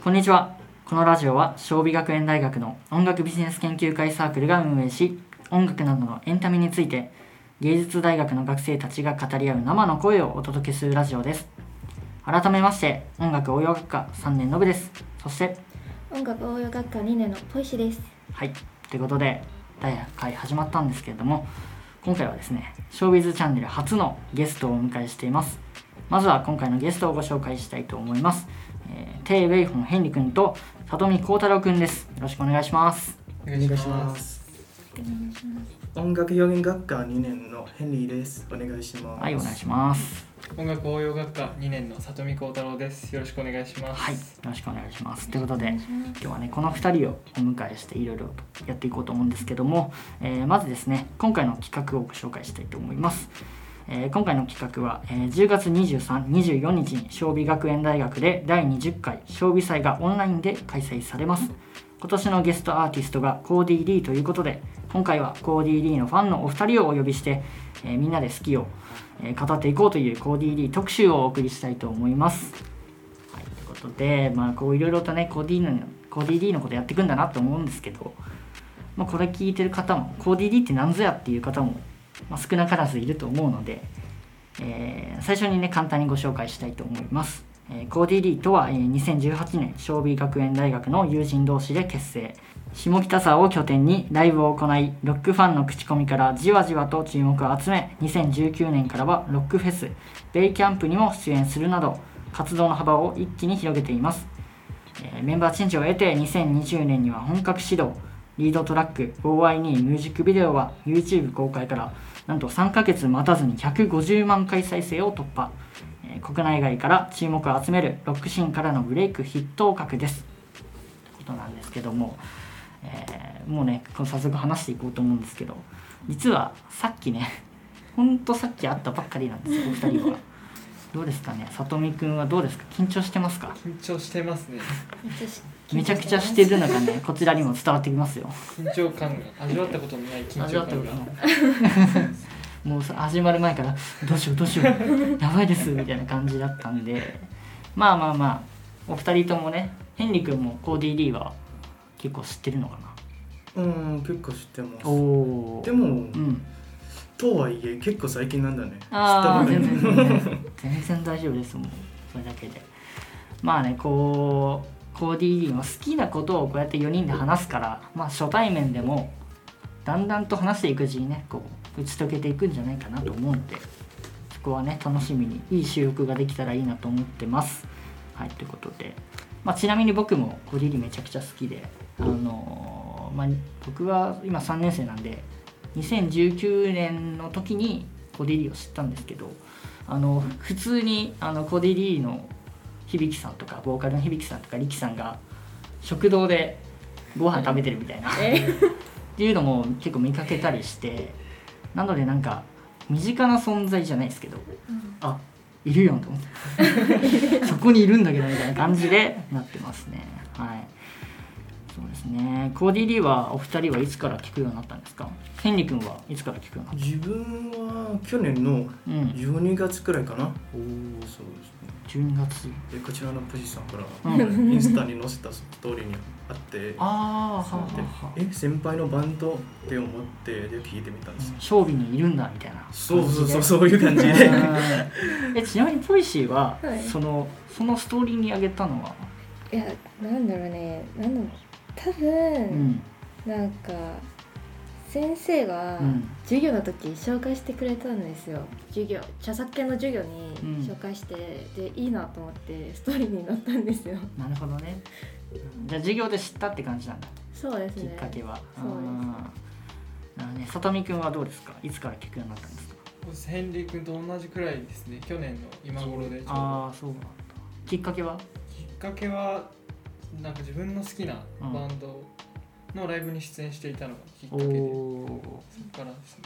こんにちは。このラジオは尚美学園大学の音楽ビジネス研究会サークルが運営し音楽などのエンタメについて芸術大学の学生たちが語り合う生の声をお届けするラジオです。改めまして音楽応用学科3年の部です。そして音楽応用学科2年のポイシです。はい。ということで第1回始まったんですけれども今回はですねショービズチャンネル初のゲストをお迎えしています。まずは今回のゲストをご紹介したいと思います、えー、テイ・ウェイホン・ヘンリ君と里見幸太郎君です。よろしくお願いします。お願いします。音楽表現学科2年のヘンリーです。お願いします。はいお願いします。音楽応用学科2年の里見幸太郎です。よろしくお願いします。はいよろしくお願いします。ということで今日はねこの2人をお迎えしていろいろとやっていこうと思うんですけども、えーまずですね今回の企画をご紹介したいと思いますえー今回の企画は、えー10月23、24日に尚美学園大学で第20回尚美祭がオンラインで開催されます。今年のゲストアーティストがコーディー・リーということで今回はコーディー・リーのファンのお二人をお呼びして、えーみんなで好きを、えー語っていこうというコーディー・リー特集をお送りしたいと思います。はい、ということで、まあ、こういろいろとねコーディーのコーディー・リーのことやっていくんだなと思うんですけど、まあ、これ聞いてる方もコーディー・リーって何ぞやっていう方も、まあ、少なからずいると思うので、えー最初にね簡単にご紹介したいと思います、えーコーディ・リーとは、えー2018年尚美学園大学の友人同士で結成。下北沢を拠点にライブを行いロックファンの口コミからじわじわと注目を集め2019年からはロックフェスベイキャンプにも出演するなど活動の幅を一気に広げています。えーメンバーチェンジを得て2020年には本格始動。リードトラック OI にミュージックビデオは YouTube 公開からなんと3ヶ月待たずに150万回再生を突破、えー国内外から注目を集めるロックシーンからのブレイク筆頭格です。ことなんですけども、えーもうねこの早速話していこうと思うんですけど実はさっきね ほんとさっき会ったばっかりなんですよお二人は。どうですかね？さとみくんはどうですか？緊張してますか？緊張してますねめっちゃくちゃしてるのがね こちらにも伝わってきますよ。緊張感が味わったことのない緊味わ張感が。ったことないもうさ始まる前からどうしようどうしよう やばいですみたいな感じだったんで。まあまあまあお二人ともねヘンリ君もコーディ・リーは結構知ってるのかうん結構知ってます。なおおでも、うん。とはいえ結構最近なんだね。ああ知った全ことない。然全然 全然大丈夫ですもんそれだけで。まあねこうコーディ・リーの好きなことをこうやって4人で話すからまあ初対面でもだんだんと話していくうちにねこう打ち解けていくんじゃないかなと思うんでそこはね楽しみにいい収録ができたらいいなと思ってます。はいということで、まあ、ちなみに僕もコーディ・リーめちゃくちゃ好きであのーまあ、僕は今3年生なんで2019年の時にコーディ・リーを知ったんですけどあの普通にあのコーディ・リーの響さんとかボーカルの響さんとか力さんが食堂でご飯食べてるみたいな、っていうのも結構見かけたりしてなのでなんか身近な存在じゃないですけどあいるよと思って。そこにいるんだけどみたいな感じでなってますね。はいそうですね。コーディ・リーはお二人はいつから聞くようになったんですか？ヘンリ君はいつから聞くようになっ自分は去年のたうん。12月くらいかな、おそうですね。12月。でこちらのポジさんからうん。インスタに載せたストーリーにあって ああはあそうではえ先輩のバンドって思ってで聞いてみたんです勝負にいるんだみたいな。そうそうそううそういう感じで。えちなみにポイシーは、はい。そのそのストーリーにあげたのは？いやなんだろうね。なんだろう多う分、んなんか先生がうん授業の時紹介してくれたんですよ。授業著作権の授業にうん。紹介して、でいいなと思ってストーリーに載ったんですよ。なるほどね。じゃあ授業で知ったって感じなんだ。きっそうですね。かけは。そうです。ねさとみくんはどうです。かいつから聞くようになったんですかヘンリー君と同じくらいですね。去年の今頃でああそうなんだ。きっかけはきっかけは？なんか自分の好きなバンドのライブに出演していたのがきっかおけで、おそこからですね。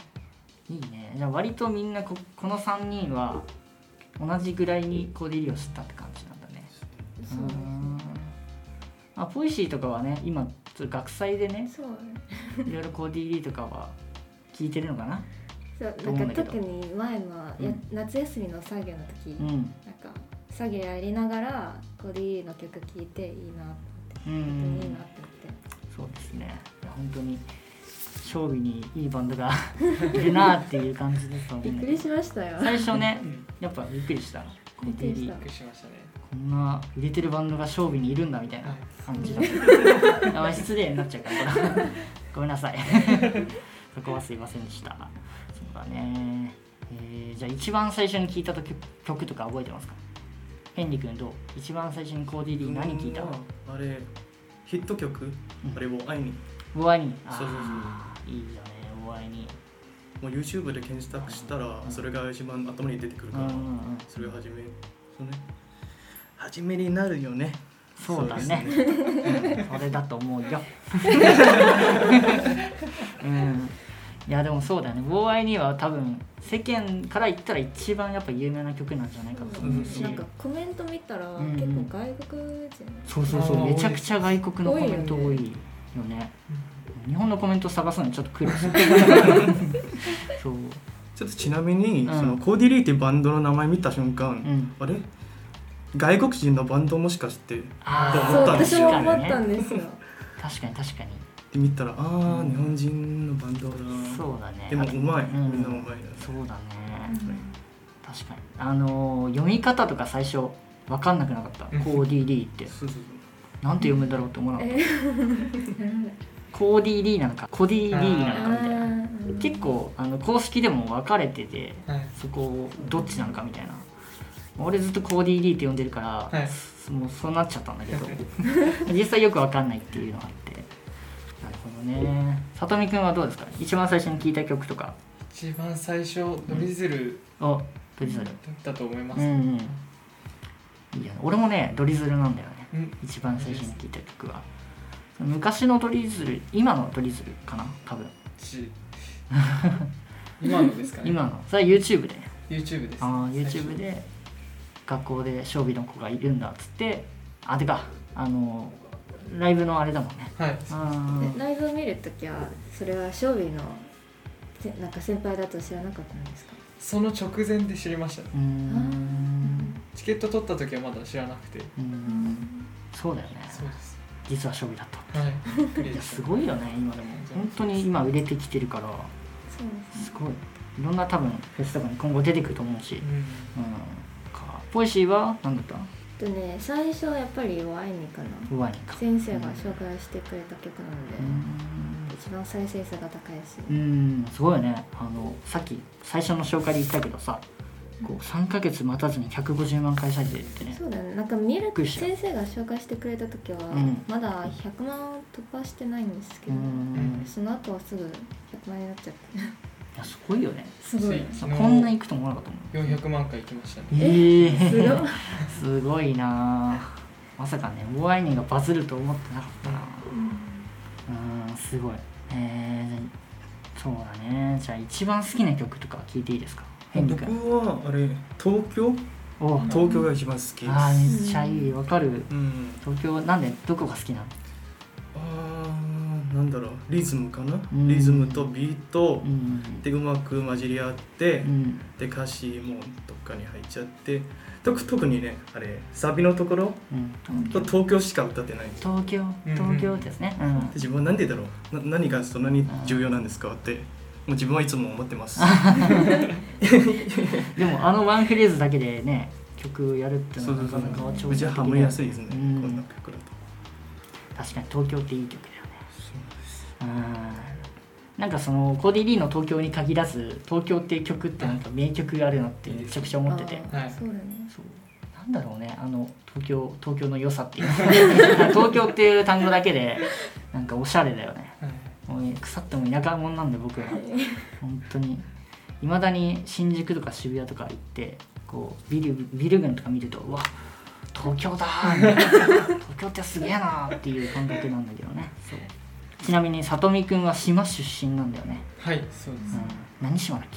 いいね。じゃあ割とみんなここの3人は同じぐらいにコーディリーを知ったって感じなんだね。そううーん。まあポイシーとかはね今ちょっと学祭でねそういろいろコーディリーとかは聞いてるのかな？そうと思うんだけど。なんか特に前のや、うん。夏休みの作業の時、うん。なんか作業やりながらコーディの曲聴いていいなって。う本当にいいんなって思って。そうですね。本当に勝負にいいバンドが いるなっていう感じですと思うんだけどびっくりしましたよ。最初ねやっぱびっくりしたコーディリーびっくりしましたね。こんな売れてるバンドが勝負にいるんだみたいな感じだった。あ失礼になっちゃうから。ごめんなさい。そこはすいませんでした。そうだね、えーじゃあ一番最初に聴いた時曲とか覚えてますか？ヘンリ君どう一番最初にコーディリー何聴いた？のあれヒット曲、あれを愛に。ボアに？そうそうそう。いいよねボアに。もう YouTube で検索したらそれが一番頭に出てくるから、それを始めそうね。初めになるよね。そうだね。そうですうん。それだと思うよ。うんいやでもそうだよね「ボーアイには多分世間から言ったら一番やっぱ有名な曲なんじゃないかと思うし、なんかコメント見たらうん。結構外国人。そうそうそう。めちゃくちゃ外国のコメント多いよね。日本のコメント探すのにちょっと苦労する。そう。ちょっとちなみに、うん。そのコーディリーってバンドの名前見た瞬間、うん。あれ？外国人のバンドもしかしてってあそう思ったんですよ。私も思ったんですよ。確かに確かに見たらああ、うん。日本人のバンドだそうだね。でもうまい、うん。みんなうまいなそうだね、確かに。あのー読み方とか最初分かんなくなかった？うん。コーディリーって。そうそうなんて読むんだろうって思わなかった？えー。コーディリーなのかコディリーなのかみたいな。うん結構あの公式でも分かれててはい。そこをどっちなのかみたいな。俺ずっとコーディリーって呼んでるから、はい。もうそうなっちゃったんだけど。実際よく分かんないっていうのがあって。なるほどね。さとみくんはどうですか？一番最初に聞いた曲とか。一番最初ドリズルをドリズル。だったと思います、うんうん。いいよね。俺もねドリズルなんだよね。うん。一番最初に聞いた曲は。昔のドリズル今のドリズルかな？多分。し 今のですかね。今の。それは YouTube で。YouTube です。あー最初 YouTube で学校で将棋の子がいるんだっつって。あてかあのライブのあれだもんね。ライブを見るときはそれは勝利のせなんか先輩だと知らなかったんですか？その直前で知りましたチケット取った時はまだ知らなくて。うーん。そうだよね。そうです。実は将棋だったはい。すごいよね今でも。本当に今売れてきてるから。そうですすごい。いろんな多分フェスとかに今後出てくると思うし、ううん。ん、かポイシーは何だった？とね最初はやっぱりワイニかな。か。先生が紹介してくれた曲なので、う一番再生数が高いし、ーんすごいよね。あのさっき最初の紹介で言ったけどさこう3ヶ月待たずに150万回再生ってねそうだね。なんか見るくりした。先生が紹介してくれた時は、うん。まだ100万突破してないんですけど、ん。その後はすぐ100万になっちゃっていやすごいよね。すごい。こんないくと思わなかったもん。400万回行きましたね。ええすごい。すごいな。あまさかねモアイニーがバズると思ってなかったな。うんすごい。えー、そうだね。じゃあ一番好きな曲とか聞いていいですか？ヘンリ僕君。はあれ東京？お東京が一番好きです。あーめっちゃいい。わかる。うん。東京なんでどこが好きなの？なんだろうリズムかな、ん。リズムとビートうん。でうまく混じり合って、うん。で歌詞もどっかに入っちゃって特特にねあれサビのところうん。と東京しか歌ってない東京。東京ですね。うん。で自分はなんでだろう？な何がそんなに重要なんですかってもう自分はいつも思ってます。でもあのワンフレーズだけでね曲やるっていうのはなかなか超うちはハマりやすいですね、うん。こんな曲だと。確かに東京っていい曲なんかそのコーディ・リーの東京に限らず東京っていう曲ってなんか名曲があるなってめちゃくちゃ思ってて。はい。そうだね。そう。なんだろうねあの東京東京の良さっていう。東京っていう単語だけでなんかおしゃれだよね。はい。もうね腐っても田舎者なんで僕ら。本当に。いまだに新宿とか渋谷とか行ってこうビルビル群とか見るとうわ東京だーみたいな東京ってすげえなーっていう感覚なんだけどね。そうちなみにさとみくんは島出身なんだよね、はいそうです、うん、何島だっ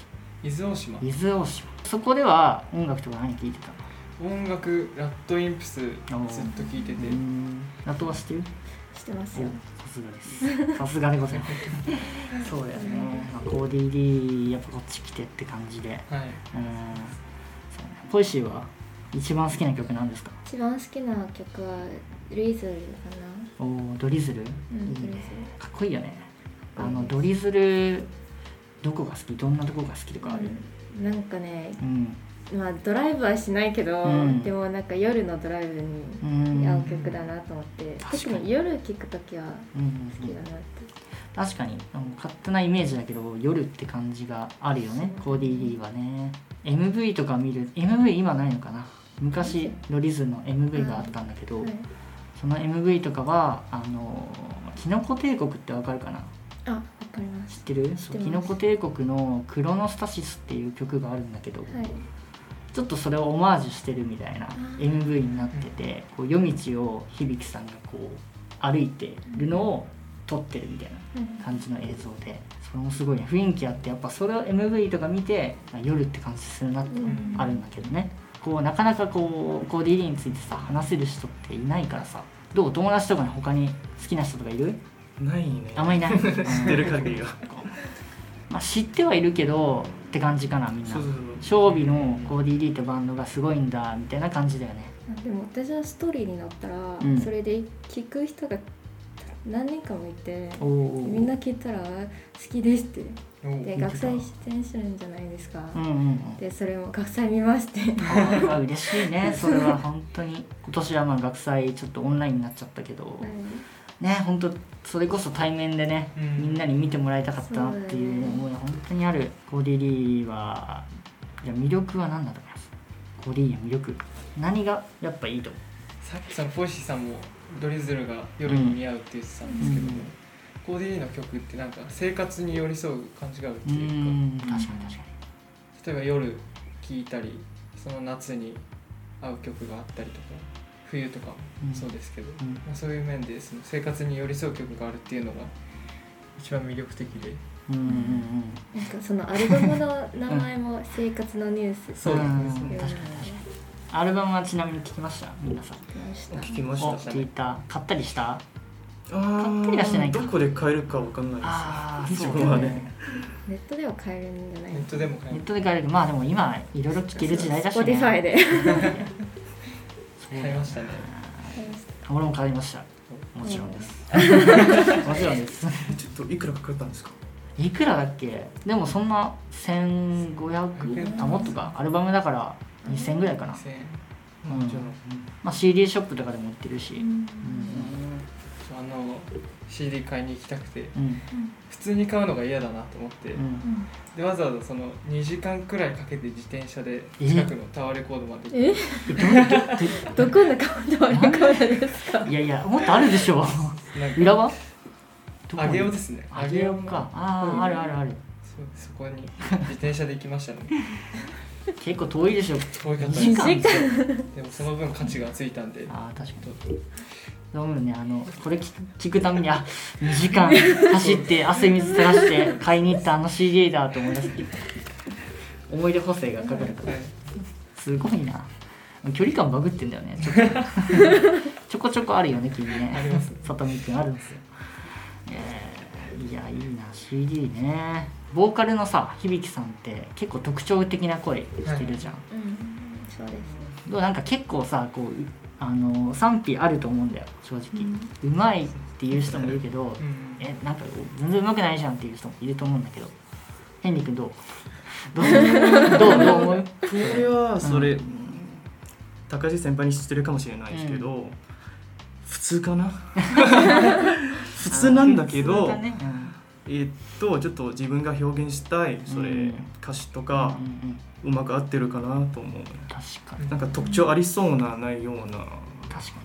伊豆大島。け伊豆大島。そこでは音楽とか何聴いてたの？音楽ラットインプスずっと聴いてて。うん。ラットは知ってる？してますよ。さすがです。さすがでございます。そうだよね、まあ、コーディー D やっぱこっち来てって感じで。はい。うん。そうね。ポイシーは一番好きな曲なんですか？一番好きな曲はリズルかおードリズル、なうんいいね。ドリズかっこいいよね。あのドリズルどこが好き？どんなとこが好きとかある？ルなんかねうん。まあドライブはしないけど、うん。でもなんか夜のドライブにうん合う曲だなと思って、確かに特に。夜聴くときはうん好きだなって、確かにあの勝手なイメージだけど夜って感じがあるよね。コーディー・リーはね MV とか見る MV 今ないのかな。昔ドリズの MV があったんだけど、はい、その MV とかはあのキノコ帝国ってわかるかな？あわかります。知ってる？キノコ帝国の「クロノスタシス」っていう曲があるんだけど、はい。ちょっとそれをオマージュしてるみたいなー。MV になっててこう夜道を響さんがこう歩いてるのを撮ってるみたいなうん。感じの映像でそれもすごいね。雰囲気あってやっぱそれを MV とか見てあ夜って感じするなってうん。あるんだけどねこうなかなかこうコーディリーについてさ話せる人っていないからさ。どう友達とかに他に好きな人とかいる？ないね。あんまりいない。知ってる限りは。まあ知ってはいるけどって感じかなみんな。そうそうショービのコーディリーってバンドがすごいんだみたいな感じだよね。あでも私はストーリーになったら、ん。それで聞く人が何人かもいてみんな聞いたら好きですって。で学祭出演するんじゃないですか、うんうんうん。でそれも学祭見まして。嬉しいね。それは本当に。今年はまあ学祭ちょっとオンラインになっちゃったけど。ね本当それこそ対面でね、うん。みんなに見てもらいたかったなっていう思いが本当にある。コーディリーはじゃあ魅力は何だと思います？コーディリーの魅力。何がやっぱいいと思さっきそのポイシーさんもドリズルが夜に似合うって言ってたんですけども、うん。コーディリーの曲ってなんか生活に寄り添う感じがあるっていうかん。確かに確か例えば夜聴いたりその夏に合う曲があったりとか冬とかもそうですけど、うん。まあ、そういう面でその生活に寄り添う曲があるっていうのが一番魅力的で。にうんうんうん。なんかそのアルバムの名前も「生活のニュース」そうですねん。確かに確かにアルバムはちなみに聞きました？皆さん。聞きました。お聞いた。買ったりした？あ買ったりはしてないか。どこで買えるかわかんないですああ自そうだね。分はねネットでは買えるんじゃないネットでも買えネッるトで買える。まあでも今いろいろ聞ける時代だしね。Spotify で 買いましたね。俺も買いました。もちろんです。もちろんです。ちょっといくらかかったんですか？いくらだっけ？でもそんな1500あもっとか。アルバムだから2000ぐらいかな、2000円うん。まあ、CD ショップとかでも売ってるし。うん。あの CD 買いに行きたくて。うん。普通に買うのが嫌だなと思って、うん。でわざわざその2時間くらいかけて自転車でえ？近くのタワーレコードまで行って。え？どこのカウントはレコードですか？いやいやもっとあるでしょ。裏は？どこに？上尾ですね。あげようかあああるあるある。そこに自転車で行きましたね結構遠いでしょ。遠いかった2時間二時でもその分価値がついたんで。ああ確かに。そうねあのこれ聞く聞くためにあ2時間 走って汗水垂らして買いに行ったあの CD だと思い出して思い出補正がかかるから。はい。すごいな。距離感バグってんだよね。ちょっと。ちょこちょこあるよね君ね。あります。ねさとみくんあるんですよ、えーいやいいな CD ねボーカルのさ響さんって結構特徴的な声してるじゃん、うん。そうですどうなんか結構さこうあの賛否あると思うんだよ正直、うまいっていう人もいるけど、うん。えなんか全然うまくないじゃんっていう人もいると思うんだけど。ヘンリー君 どう？どう？どう？どう？思う？これはそれ、高地先輩に知ってるかもしれないですけど、普通かな？普通なんだけ普ど、通だねえーっとちょっと自分が表現したいそれ、うん。歌詞とうんかうんうん。うまく合ってるかなと思う。確かに。なんか特徴ありそうなないような。確か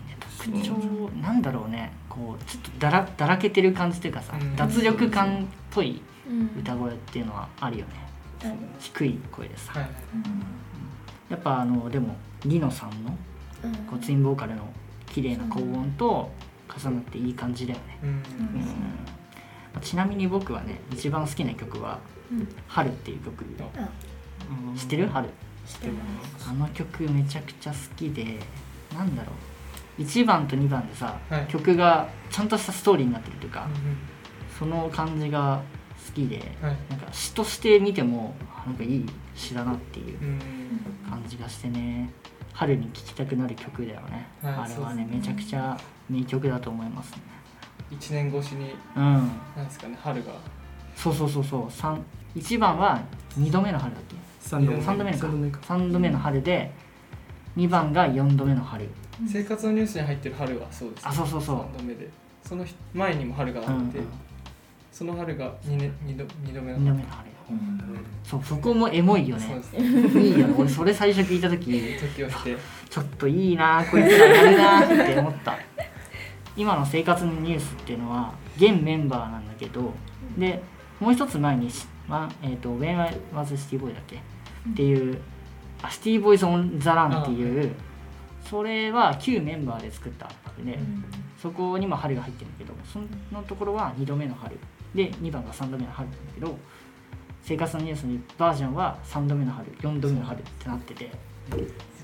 にね。特徴なんだろうね。こうちょっとだらだらけてる感じというかさ、うん。脱力感っぽいうん。歌声っていうのはあるよね。うん低い声でさ、はい。やっぱあのでもリノさんのうん。こうツインボーカルの綺麗な高音と重なっていい感じだよね、うん。うんちなみに僕はね一番好きな曲はうん「春」っていう曲。あ。知ってる？春。知ってます。あの曲めちゃくちゃ好きでなんだろう。1番と2番でさ、はい。曲がちゃんとしたストーリーになってるというか、うんその感じが好きではい。なんか詩として見てもあなんかいい詩だなっていううん。感じがしてね春に聴きたくなる曲だよね、はい。あれはねね。めちゃくちゃ名曲だと思いますね1年越しにうん。なんですかね春が。そうそうそうそう。三1番は2度目の春だっけ？三度目。三度目か。三度目か。3度目の春で2番が4度目の春。生活のニュースに入ってる春はそうです、あそうそうそう。3度目で。その前にも春があって、うんうんその春が 2, 年二度二度目の2度春目の春そうそこもエモいよね。ね。いいよね。俺それ最初聞いた時。時を経て。ちょっといいなこいつらやるなって思った今の生活のニュースっていうのは現メンバーなんだけどでもう一つ前にし、まあえー、と When I was City Boy だっけ？っていうあシティボーイズ・オン・ザ・ランっていうそれは旧メンバーで作った曲で、そこにも春が入ってるんだけどそのところは2度目の春。で2番が3度目の春なんだけど生活のニュースのバージョンは3度目の春4度目の春ってなってて。う。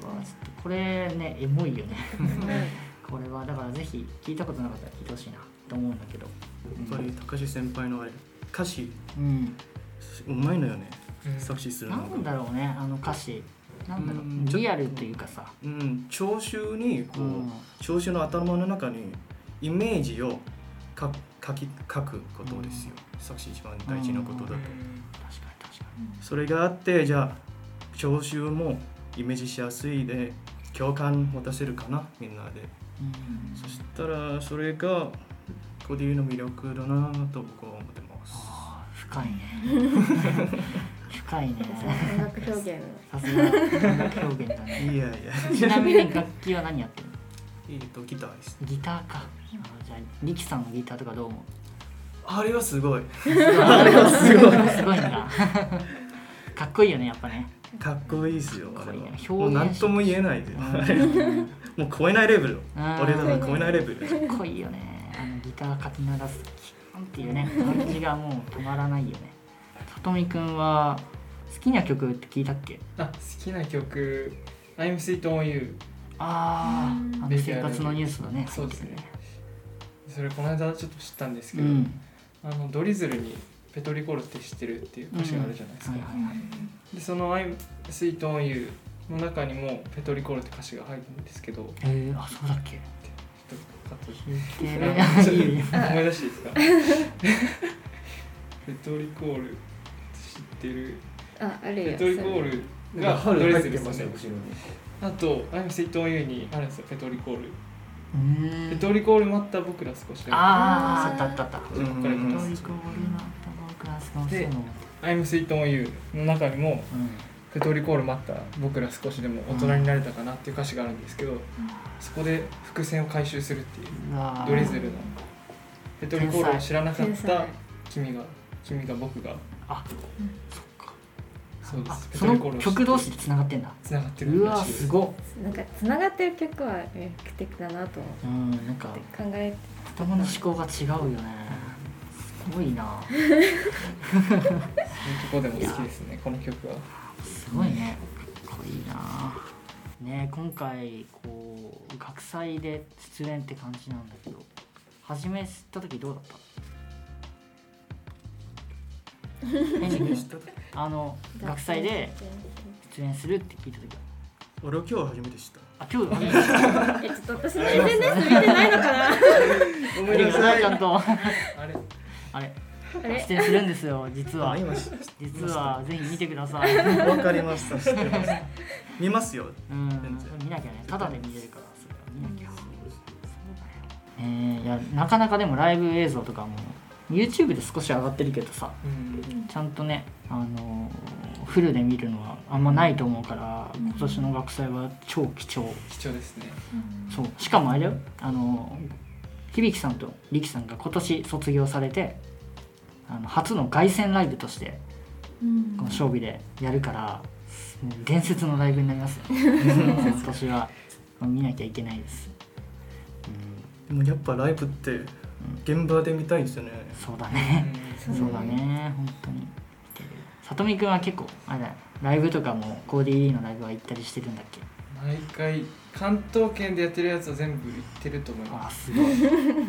わちょっとこれねエモいよねこれはだからぜひ聞いたことなかったら聞いてほしいなと思うんだけど。やっぱり高橋先輩のあれ歌詞。うん。うまいのよね。うん。作詞するのなんだろうねあの歌詞。なんだろう。んうリアルっていうかさ。うん聴衆にこう、うん。聴衆の頭の中にイメージをか書き書くことですよ、作詞一番大事なことだと、確かに確かそれがあってじゃあ聴衆もイメージしやすいで共感持たせるかなみんなで。にうんそしたらそれがコディの魅力だなと僕は思ってます。深いね。深いね。音楽表現。さすが音楽表現だね。いやいや。ちなみに楽器は何やってるの？えっとギターです。ギターか。あじゃあリキさんのギターとかどう思う？あれはすごい。あれは すごい。すごいんだ。かっこいいよねやっぱね かっこいいですよあれは。もう何とも言えないで。うんもう超えないレベル。うん。俺らは超えないレベル。かっこいいよね。あのギターかき鳴らすキャンっていうね感じがもう止まらないよね。さとみくんは好きな曲って聞いたっけ？あ好きな曲「I'm Sweet on You あああのうん。生活のニュースだねそうですね」それこの間ちょっと知ったんですけど、うん。あのドリズルに「ペトリコルって知ってる?」っていう歌詞があるじゃないですか、はいはいはい。でその「I'm Sweet on You」の中にも「ペトリコルって歌詞が入るんですけど。えー、あそうだっけ？思い出していいですか？ペトリコール知ってる？ああるよ。ペトリコールがドレスですよねあと「I'm Sweet on You」にあるんですよペトリコール。ペトリコール待った僕ら少しあああったあった。あったったで I'm Sweet on You の中にもうん。ペトリコール待った僕ら少しでも大人になれたかなっていう歌詞があるんですけど、そこで伏線を回収するっていうドリズルの。ペトリコールを知らなかった君が君が僕が。あそっか。そうです。ペそのトリコールを曲同士でつながってんだ？つながってるうわすすごっ。なんか繋がってる曲は魅力的だなと思うんなんかって考えて。頭の思考が違うよね。すごいな。そういうとこでも好きですねこの曲は。すごいね。かっこいいな。ね今回こう学祭で出演って感じなんだけど初め知った時どうだった？え知った時？あの学祭で出演するって聞いた時は？俺は今日初めて知った。あ今日えちょっと私の SNS 見てないのかな？ごめんなさいちゃんと。あれ？あれあれ？出演するんですよ実は。あ今知っ実はぜひ見てください。わかりました知ってます。見ますよ。うん見なきゃね。ただで見れるからそれは見なきゃえー、いやなかなかでもライブ映像とかも YouTube で少し上がってるけどさうん。ちゃんとねあのフルで見るのはあんまないと思うから今年の学祭は超貴重。貴重ですね。そう。しかもあれだよあの響さんと力さんが今年卒業されてあの初の凱旋ライブとしてこの勝負でやるからもう伝説のライブになりますよ。今年は。見なきゃいけないです、でもやっぱライブって現場で見たいですよね。うん、そうだね。うん。そうだね。本当に。さとみくんは結構あれだよ。ライブとかもコーディーのライブは行ったりしてるんだっけ？毎回関東圏でやってるやつは全部行ってると思いまあすごい。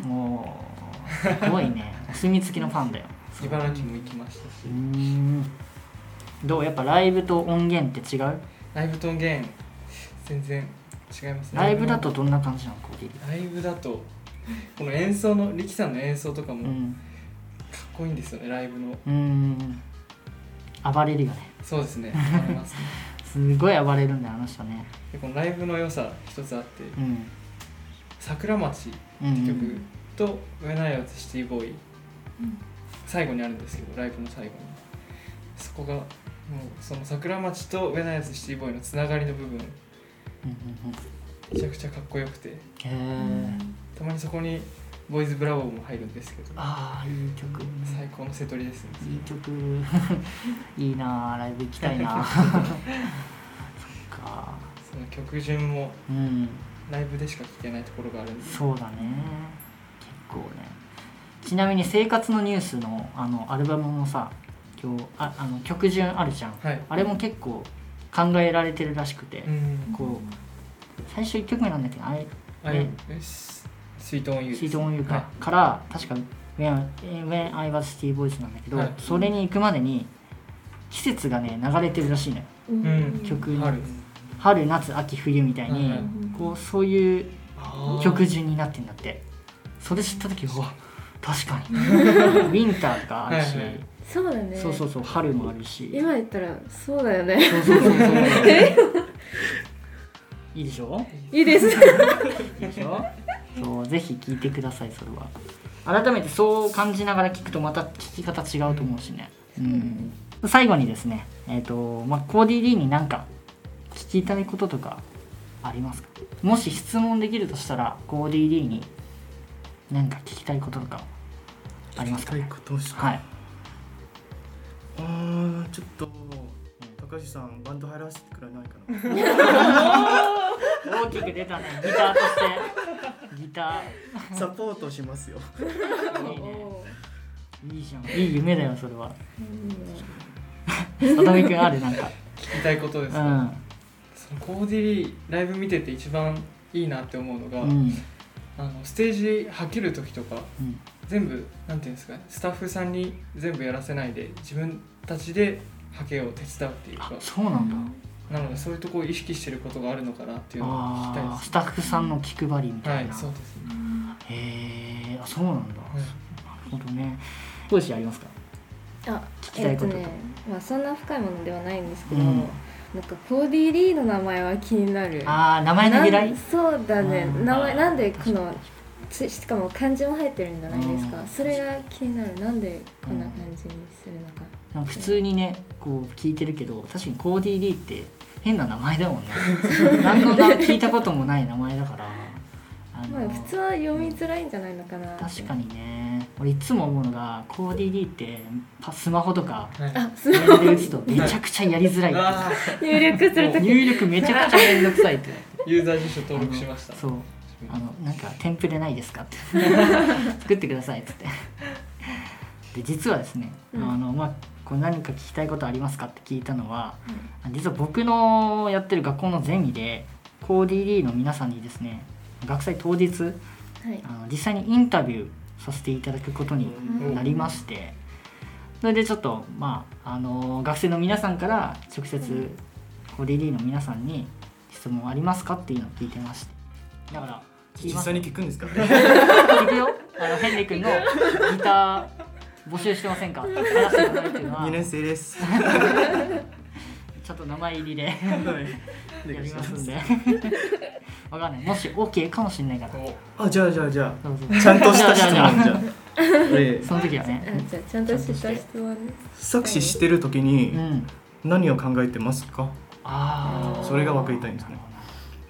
もうすごいね。お墨付きのファンだよ。す茨城も行きましたし。うーん。どう？やっぱライブと音源って違う？ライブと音源全然違いますね。ライブだとどんな感じなの？コーディリライブだとこの演奏の力さんの演奏とかもかっうんこいいんですよねライブの。うん。暴れるよね。そうですね。ありますねすごい暴れるんだよあの人ね。でこのライブの良さ一つあってうん「桜町」うんって曲と「上ナイアーズシティボーイ」最後にあるんですけどライブの最後に。そこがもうその桜町と上ナイアーズシティボーイのつながりの部分。うんうんうん。めちゃくちゃかっこよくて。たまにそこにボーイズブラボーも入るんですけど。ああいい曲。最高の瀬取りですね。いい曲。いいなあライブ行きたいな。そっか。その曲順もうん。ライブでしか聴けないところがあるんで。そうだね。結構ね。ちなみに「生活のニュースの」あのアルバムもさ今日ああの曲順あるじゃん。はい。あれも結構考えられてるらしくて、うん。こう最初1曲目なんだっけどあれ？あれススイートオンユーシートオンユーか、はい。から確か When, When I was Steve Voice なんだけど、はい。それに行くまでに季節がね流れてるらしいのよ。うん。うん曲に。春。春夏秋冬みたいに、はいこうそういう曲順になってんだって。それ知った時うわ確かに。ウィンターとかあるし、はいはい。そうだね。そうそうそう春もあるし。今言ったらそうだよね。そうそうそうそう。いいでしょ？いいです そうぜひ聞いてくださいそれは。改めてそう感じながら聞くとまた聞き方違うと思うしね、うん、最後にですねえっ、とまあコーディリーに何か聞きたいこととかありますか？もし質問できるとしたらコーディリーに何か聞きたいこととかありますか聞きたいねはい。あーちょっと高橋さんバンド入らせてくれないかな。大きく出たね。ギターとしてギタサポートしますよ。ーいいね。いいじゃんいい夢だよそれは。うん。さとみくんあるなんか。聞きたいことですか、うん。そのコーディリーライブ見てて一番いいなって思うのが、うん。あのステージはける時とかうん。全部なんていうんですかねスタッフさんに全部やらせないで自分たちではけを手伝うっていうあかそうなんだなのでそういうところを意識してることがあるのかなっていうのを聞きたいですあースタッフさんの気配りみたはいいな、そうですね、へえあそうなんだ、はいなるほどね。どうしありますか？あ聞きたいことえっとねまあそんな深いものではないんですけど、うん。なんかコーディリーの名前は気になる。ああ名前の由来？なんそうだね。うん。名前なんでこのつしかも漢字も入ってるんじゃないですか、うんそれが気になる。なんでこんな感じにするのか、なんか普通にねこう聞いてるけど確かにコーディリーって変な名前だもんね。何の名聞いたこともない名前だから。あのまあ普通は読みづらいんじゃないのかな確かにね。俺いつも思うのがコーディリーってパスマホとかメマールで打つとめちゃくちゃやりづらい入力するとき。入力めちゃくちゃめんどくさいってーユーザー辞書登録しました。そうあのなんかテンプレないですかって。作ってくださいっつって。で実はですね、うん。あのまあこれ何か聞きたいことありますかって聞いたのは実は僕のやってる学校のゼミでコーディリーの皆さんにですね学祭当日はい。あの実際にインタビューさせていただくことになりましてそれでちょっとまああの学生の皆さんから直接コーディリーの皆さんに質問ありますかっていうのを聞いてまして。だから実際に聞くんですか聞くよ。あのヘンリー君のギター募集してませんか？話してくださいっていうのは。2年生です。ちょっと名前入りで。やはい。りますんで。わかんない。もし OK かもしれないから。お。あじゃあじゃあじゃあ。ちゃんとした質問じじゃその時はあねじゃあちゃんとした質問ね。作詞してる時うにん。何を考えてますか？ああそれが分かりたいんですね。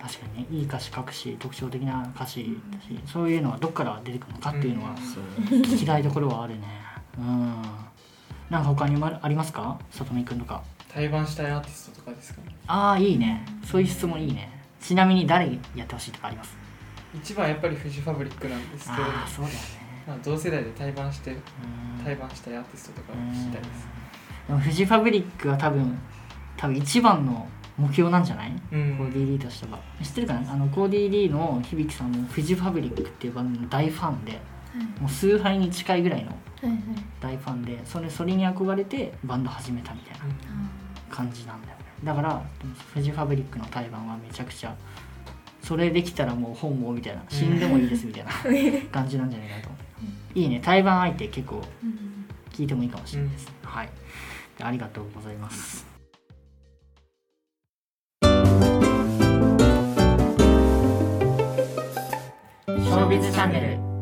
確かにね。いい歌詞書くし特徴的な歌詞だしそういうのはどっから出てくるのかっていうのは聞きたいところはあるねうん。なんか他にもありますか？さとみくんとか。対バンしたいアーティストとかですかね。ああいいね。そういう質問いいね。ちなみに誰やってほしいとかあります？一番やっぱりフジファブリックなんですけど。ああそうだよね。まあ、同世代で対バンしてうん。対バンしたいアーティストとかを聞きたいですでもフジファブリックは多分多分一番の目標なんじゃない、うん。コーディリーとしては。知ってるかな？あのコーディリーの響さんもフジファブリックっていうバンドの大ファンでもう崇拝に近いぐらいのはいはい大ファンでそれそれに憧れてバンド始めたみたいな感じなんだよね。だからフジファブリックの対バンはめちゃくちゃそれできたらもう本望みたいな死んでもいいですみたいな 感じなんじゃないかなと思う。いいね対バン相手結構聞いてもいいかもしれないですね、はい。でありがとうございます。ショービズチャンネル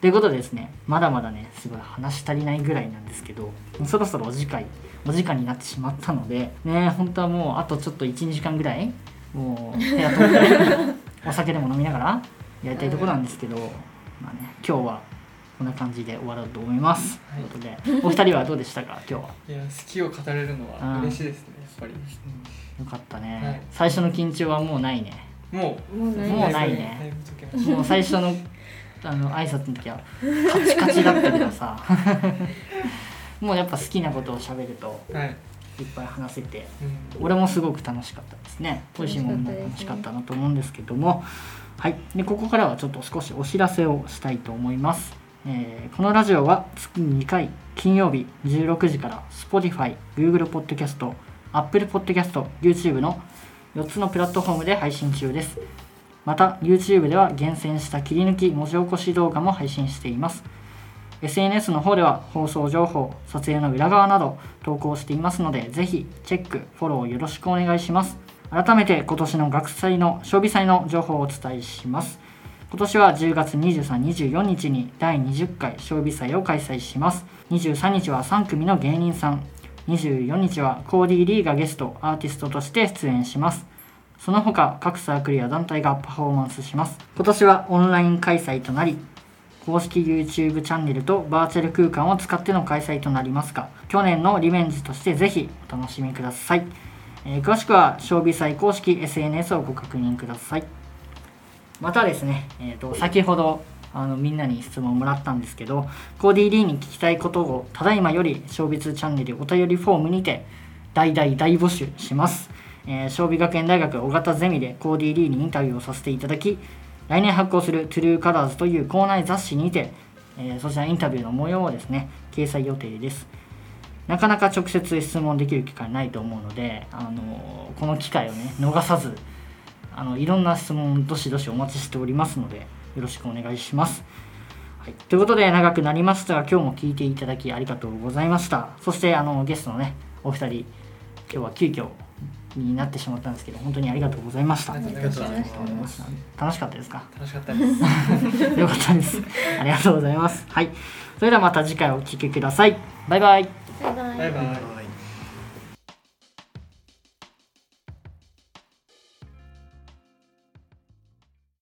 ということでですねまだまだねすごい話足りないぐらいなんですけどもうそろそろお時間お時間になってしまったのでね本当はもうあとちょっと12時間ぐらいもう部屋通ってお酒でも飲みながらやりたいところなんですけど、まあね今日はこんな感じで終わろうと思います、はい。ということでお二人はどうでしたか今日は？いや好きを語れるのは嬉しいですねやっぱり。よかったね、はい。最初の緊張はもうないね。もうもうないもうないね。もう最初のあの挨拶の時はカチカチだったけどさ。もうやっぱ好きなことを喋るとたはい、いっぱい話せてうん。俺もすごく楽しかったですね。ポリシーもみんな楽しかったなと思うんですけども。はい。でここからはちょっと少しお知らせをしたいと思います、えーこのラジオは月に2回金曜日16時から Spotify、Google Podcast、Apple Podcast、YouTube の4つのプラットフォームで配信中ですまた YouTube では厳選した切り抜き文字起こし動画も配信しています。SNS の方では放送情報撮影の裏側など投稿していますのでぜひチェックフォローよろしくお願いします。改めて今年の学祭の将棋祭の情報をお伝えします。今年は10月2324日に第20回将棋祭を開催します。23日は3組の芸人さん。24日はコーディー・リーがゲストアーティストとして出演します。その他各サークルや団体がパフォーマンスします。今年はオンライン開催となり公式 YouTube チャンネルとバーチャル空間を使っての開催となりますが去年のリベンジとしてぜひお楽しみください、えー詳しくは将棋祭公式 SNS をご確認ください。またですね、えー、と先ほどあのみんなに質問をもらったんですけどコーディー・リーに聞きたいことをただいまより小別チャンネルお便りフォームにて大大大募集します、えー、小美学園大学尾形ゼミでコーディー・リーにインタビューをさせていただき来年発行するトゥルーカラーズという校内雑誌にて、えーそちらインタビューの模様をですね掲載予定です。なかなか直接質問できる機会ないと思うので、あのこの機会をね逃さずあのいろんな質問どしどしお待ちしておりますのでよろしくお願いします。はい、ということで長くなりましたが今日も聞いていただきありがとうございました。そしてあのゲストのねお二人今日は急遽になってしまったんですけど本当にありがとうございました。ありがとうございます楽しかったですか？楽しかったです。よかったです。ありがとうございます。はい。それではまた次回お聴きください。バイバイ。バイバイ。バイバイ